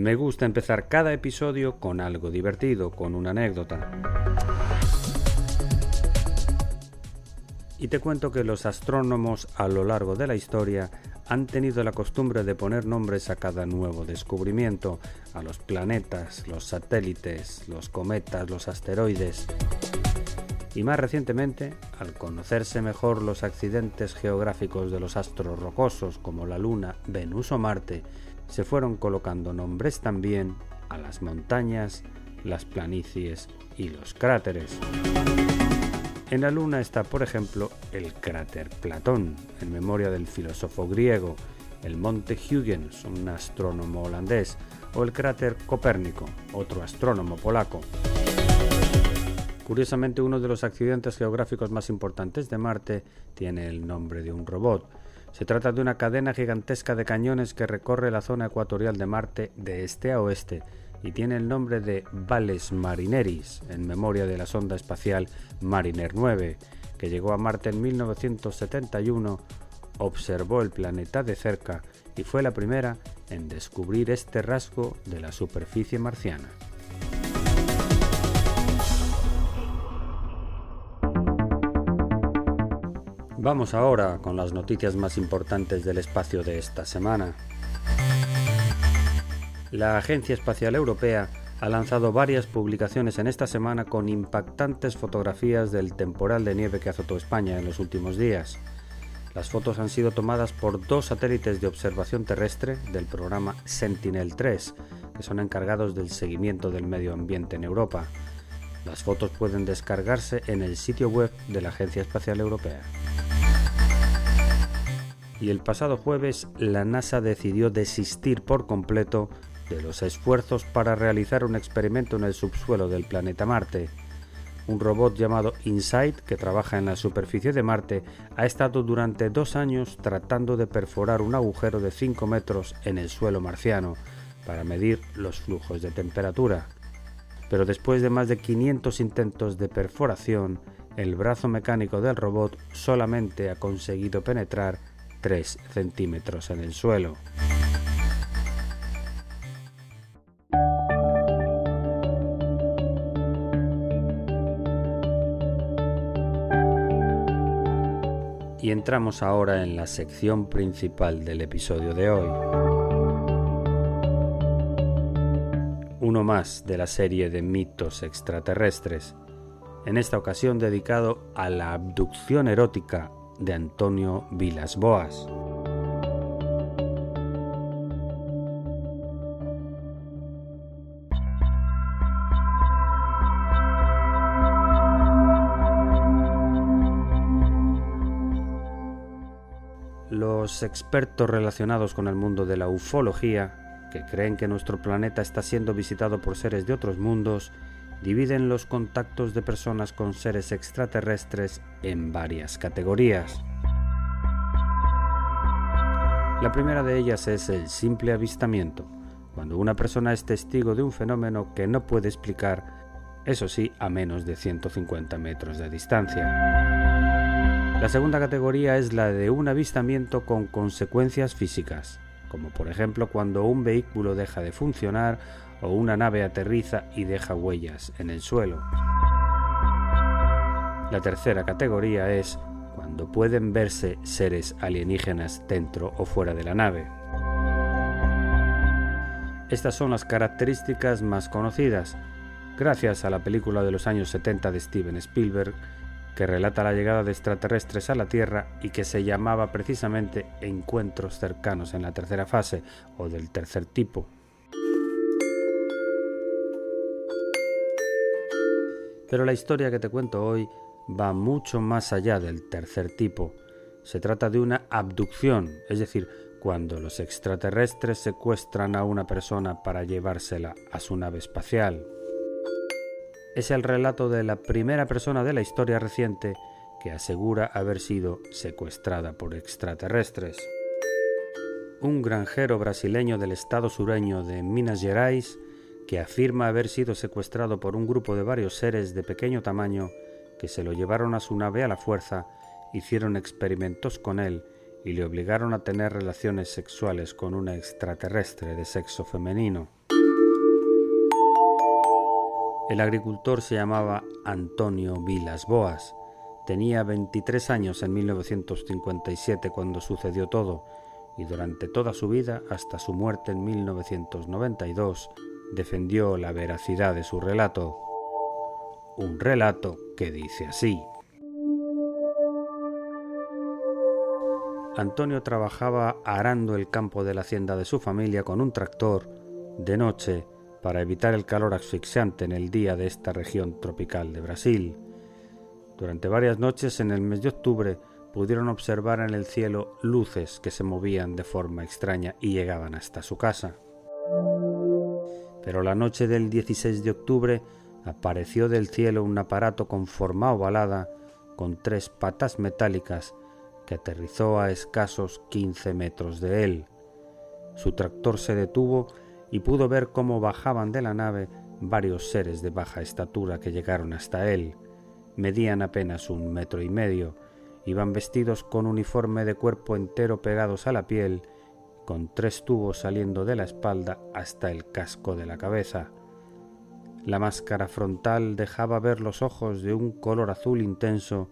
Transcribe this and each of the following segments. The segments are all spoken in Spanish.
Me gusta empezar cada episodio con algo divertido, con una anécdota. Y te cuento que los astrónomos a lo largo de la historia han tenido la costumbre de poner nombres a cada nuevo descubrimiento, a los planetas, los satélites, los cometas, los asteroides. Y más recientemente, al conocerse mejor los accidentes geográficos de los astros rocosos como la Luna, Venus o Marte, se fueron colocando nombres también a las montañas, las planicies y los cráteres. En la Luna está, por ejemplo, el cráter Platón, en memoria del filósofo griego, el monte Huygens, un astrónomo holandés, o el cráter Copérnico, otro astrónomo polaco. Curiosamente, uno de los accidentes geográficos más importantes de Marte tiene el nombre de un robot, se trata de una cadena gigantesca de cañones que recorre la zona ecuatorial de Marte de este a oeste y tiene el nombre de Valles Marineris, en memoria de la sonda espacial Mariner 9, que llegó a Marte en 1971, observó el planeta de cerca y fue la primera en descubrir este rasgo de la superficie marciana. Vamos ahora con las noticias más importantes del espacio de esta semana. La Agencia Espacial Europea ha lanzado varias publicaciones en esta semana con impactantes fotografías del temporal de nieve que azotó España en los últimos días. Las fotos han sido tomadas por dos satélites de observación terrestre del programa Sentinel-3, que son encargados del seguimiento del medio ambiente en Europa. Las fotos pueden descargarse en el sitio web de la Agencia Espacial Europea y el pasado jueves la NASA decidió desistir por completo de los esfuerzos para realizar un experimento en el subsuelo del planeta Marte. Un robot llamado InSight, que trabaja en la superficie de Marte, ha estado durante dos años tratando de perforar un agujero de 5 metros en el suelo marciano para medir los flujos de temperatura. Pero después de más de 500 intentos de perforación, el brazo mecánico del robot solamente ha conseguido penetrar 3 centímetros en el suelo. Y entramos ahora en la sección principal del episodio de hoy. Uno más de la serie de mitos extraterrestres, en esta ocasión dedicado a la abducción erótica de Antonio Vilas Boas. Los expertos relacionados con el mundo de la ufología, que creen que nuestro planeta está siendo visitado por seres de otros mundos, dividen los contactos de personas con seres extraterrestres en varias categorías. La primera de ellas es el simple avistamiento, cuando una persona es testigo de un fenómeno que no puede explicar, eso sí, a menos de 150 metros de distancia. La segunda categoría es la de un avistamiento con consecuencias físicas, como por ejemplo cuando un vehículo deja de funcionar o una nave aterriza y deja huellas en el suelo. La tercera categoría es cuando pueden verse seres alienígenas dentro o fuera de la nave. Estas son las características más conocidas, gracias a la película de los años 70 de Steven Spielberg, que relata la llegada de extraterrestres a la Tierra y que se llamaba precisamente Encuentros cercanos en la tercera fase o del tercer tipo. Pero la historia que te cuento hoy va mucho más allá del tercer tipo. Se trata de una abducción, es decir, cuando los extraterrestres secuestran a una persona para llevársela a su nave espacial. Es el relato de la primera persona de la historia reciente que asegura haber sido secuestrada por extraterrestres. Un granjero brasileño del estado sureño de Minas Gerais que afirma haber sido secuestrado por un grupo de varios seres de pequeño tamaño que se lo llevaron a su nave a la fuerza, hicieron experimentos con él y le obligaron a tener relaciones sexuales con una extraterrestre de sexo femenino. El agricultor se llamaba Antonio Vilas Boas. Tenía 23 años en 1957 cuando sucedió todo y durante toda su vida hasta su muerte en 1992 defendió la veracidad de su relato. Un relato que dice así. Antonio trabajaba arando el campo de la hacienda de su familia con un tractor de noche para evitar el calor asfixiante en el día de esta región tropical de Brasil. Durante varias noches en el mes de octubre pudieron observar en el cielo luces que se movían de forma extraña y llegaban hasta su casa. Pero la noche del 16 de octubre apareció del cielo un aparato con forma ovalada con tres patas metálicas que aterrizó a escasos quince metros de él. Su tractor se detuvo y pudo ver cómo bajaban de la nave varios seres de baja estatura que llegaron hasta él. Medían apenas un metro y medio, iban vestidos con uniforme de cuerpo entero pegados a la piel, con tres tubos saliendo de la espalda hasta el casco de la cabeza. La máscara frontal dejaba ver los ojos de un color azul intenso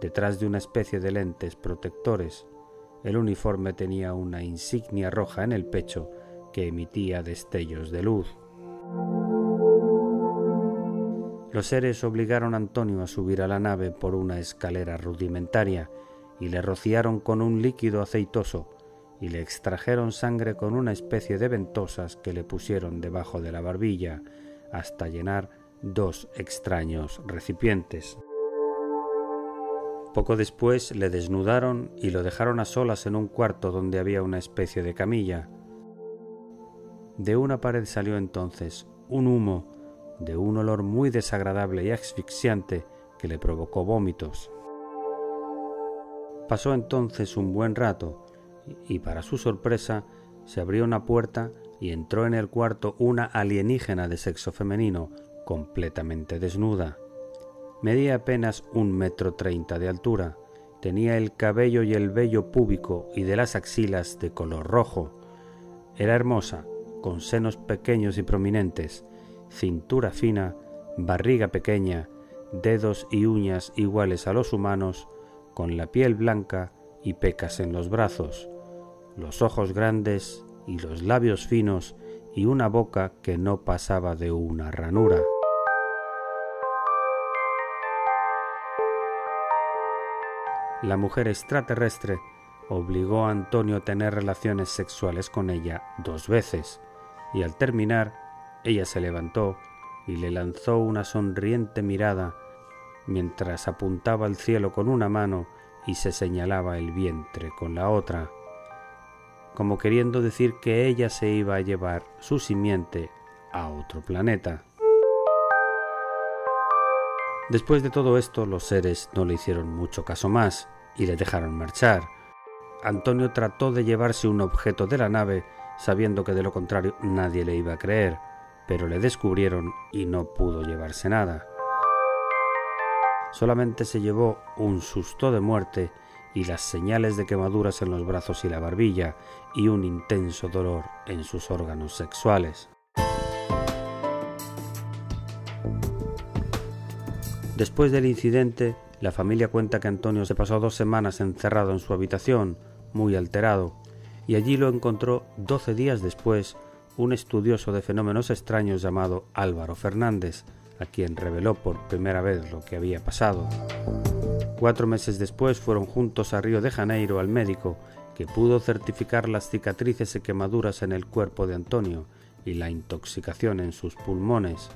Detrás de una especie de lentes protectores, el uniforme tenía una insignia roja en el pecho que emitía destellos de luz. Los seres obligaron a Antonio a subir a la nave por una escalera rudimentaria y le rociaron con un líquido aceitoso y le extrajeron sangre con una especie de ventosas que le pusieron debajo de la barbilla hasta llenar dos extraños recipientes. Poco después le desnudaron y lo dejaron a solas en un cuarto donde había una especie de camilla. De una pared salió entonces un humo de un olor muy desagradable y asfixiante que le provocó vómitos. Pasó entonces un buen rato y para su sorpresa se abrió una puerta y entró en el cuarto una alienígena de sexo femenino completamente desnuda. Medía apenas un metro treinta de altura. Tenía el cabello y el vello púbico y de las axilas de color rojo. Era hermosa, con senos pequeños y prominentes, cintura fina, barriga pequeña, dedos y uñas iguales a los humanos, con la piel blanca y pecas en los brazos, los ojos grandes y los labios finos y una boca que no pasaba de una ranura. la mujer extraterrestre obligó a Antonio a tener relaciones sexuales con ella dos veces, y al terminar, ella se levantó y le lanzó una sonriente mirada mientras apuntaba al cielo con una mano y se señalaba el vientre con la otra, como queriendo decir que ella se iba a llevar su simiente a otro planeta. Después de todo esto, los seres no le hicieron mucho caso más y le dejaron marchar. Antonio trató de llevarse un objeto de la nave, sabiendo que de lo contrario nadie le iba a creer, pero le descubrieron y no pudo llevarse nada. Solamente se llevó un susto de muerte y las señales de quemaduras en los brazos y la barbilla y un intenso dolor en sus órganos sexuales. Después del incidente, La familia cuenta que Antonio se pasó dos semanas encerrado en su habitación, muy alterado, y allí lo encontró doce días después un estudioso de fenómenos extraños llamado Álvaro Fernández, a quien reveló por primera vez lo que había pasado. Cuatro meses después fueron juntos a Río de Janeiro al médico, que pudo certificar las cicatrices y quemaduras en el cuerpo de Antonio y la intoxicación en sus pulmones.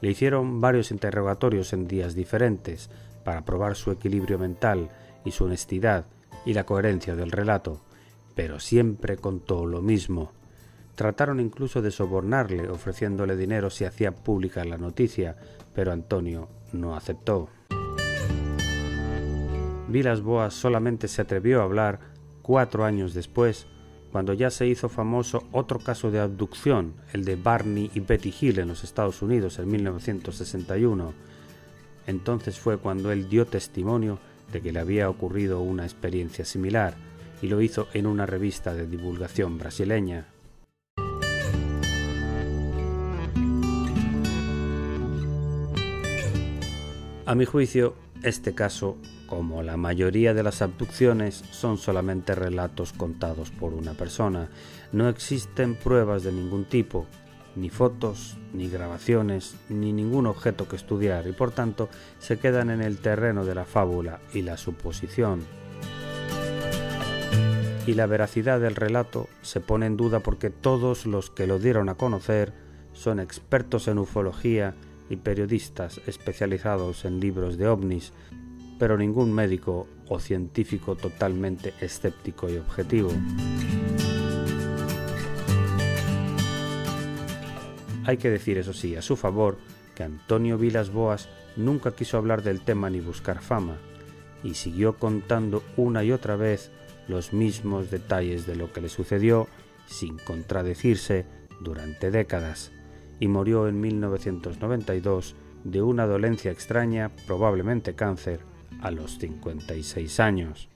Le hicieron varios interrogatorios en días diferentes para probar su equilibrio mental y su honestidad y la coherencia del relato, pero siempre contó lo mismo. Trataron incluso de sobornarle ofreciéndole dinero si hacía pública la noticia, pero Antonio no aceptó. Vilas Boas solamente se atrevió a hablar cuatro años después, cuando ya se hizo famoso otro caso de abducción, el de Barney y Betty Hill en los Estados Unidos en 1961. Entonces fue cuando él dio testimonio de que le había ocurrido una experiencia similar, y lo hizo en una revista de divulgación brasileña. A mi juicio, este caso, como la mayoría de las abducciones, son solamente relatos contados por una persona. No existen pruebas de ningún tipo, ni fotos, ni grabaciones, ni ningún objeto que estudiar y por tanto se quedan en el terreno de la fábula y la suposición. Y la veracidad del relato se pone en duda porque todos los que lo dieron a conocer son expertos en ufología y periodistas especializados en libros de ovnis, pero ningún médico o científico totalmente escéptico y objetivo. Hay que decir, eso sí, a su favor, que Antonio Vilas Boas nunca quiso hablar del tema ni buscar fama, y siguió contando una y otra vez los mismos detalles de lo que le sucedió sin contradecirse durante décadas y murió en 1992 de una dolencia extraña, probablemente cáncer, a los 56 años.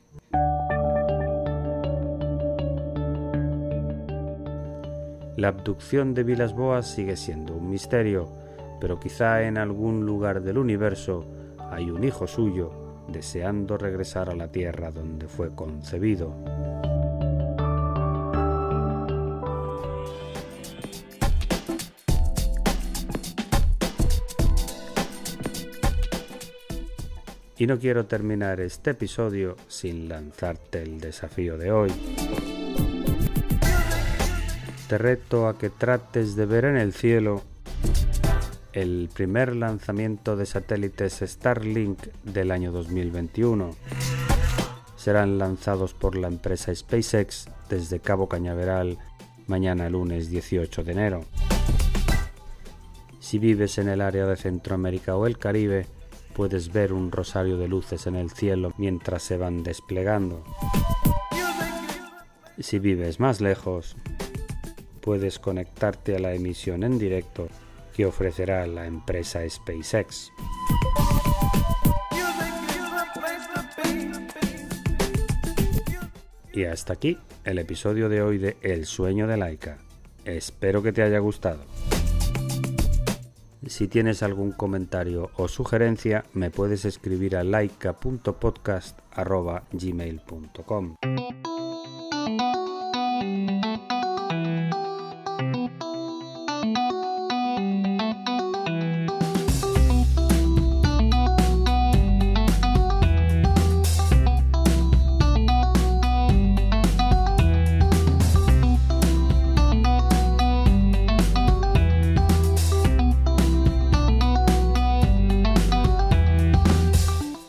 La abducción de Vilas Boas sigue siendo un misterio, pero quizá en algún lugar del universo hay un hijo suyo deseando regresar a la tierra donde fue concebido. Y no quiero terminar este episodio sin lanzarte el desafío de hoy. Te reto a que trates de ver en el cielo el primer lanzamiento de satélites Starlink del año 2021. Serán lanzados por la empresa SpaceX desde Cabo Cañaveral mañana lunes 18 de enero. Si vives en el área de Centroamérica o el Caribe, puedes ver un rosario de luces en el cielo mientras se van desplegando. Si vives más lejos, puedes conectarte a la emisión en directo que ofrecerá la empresa SpaceX. Y hasta aquí el episodio de hoy de El sueño de Laika. Espero que te haya gustado. Si tienes algún comentario o sugerencia, me puedes escribir a laika.podcast.gmail.com.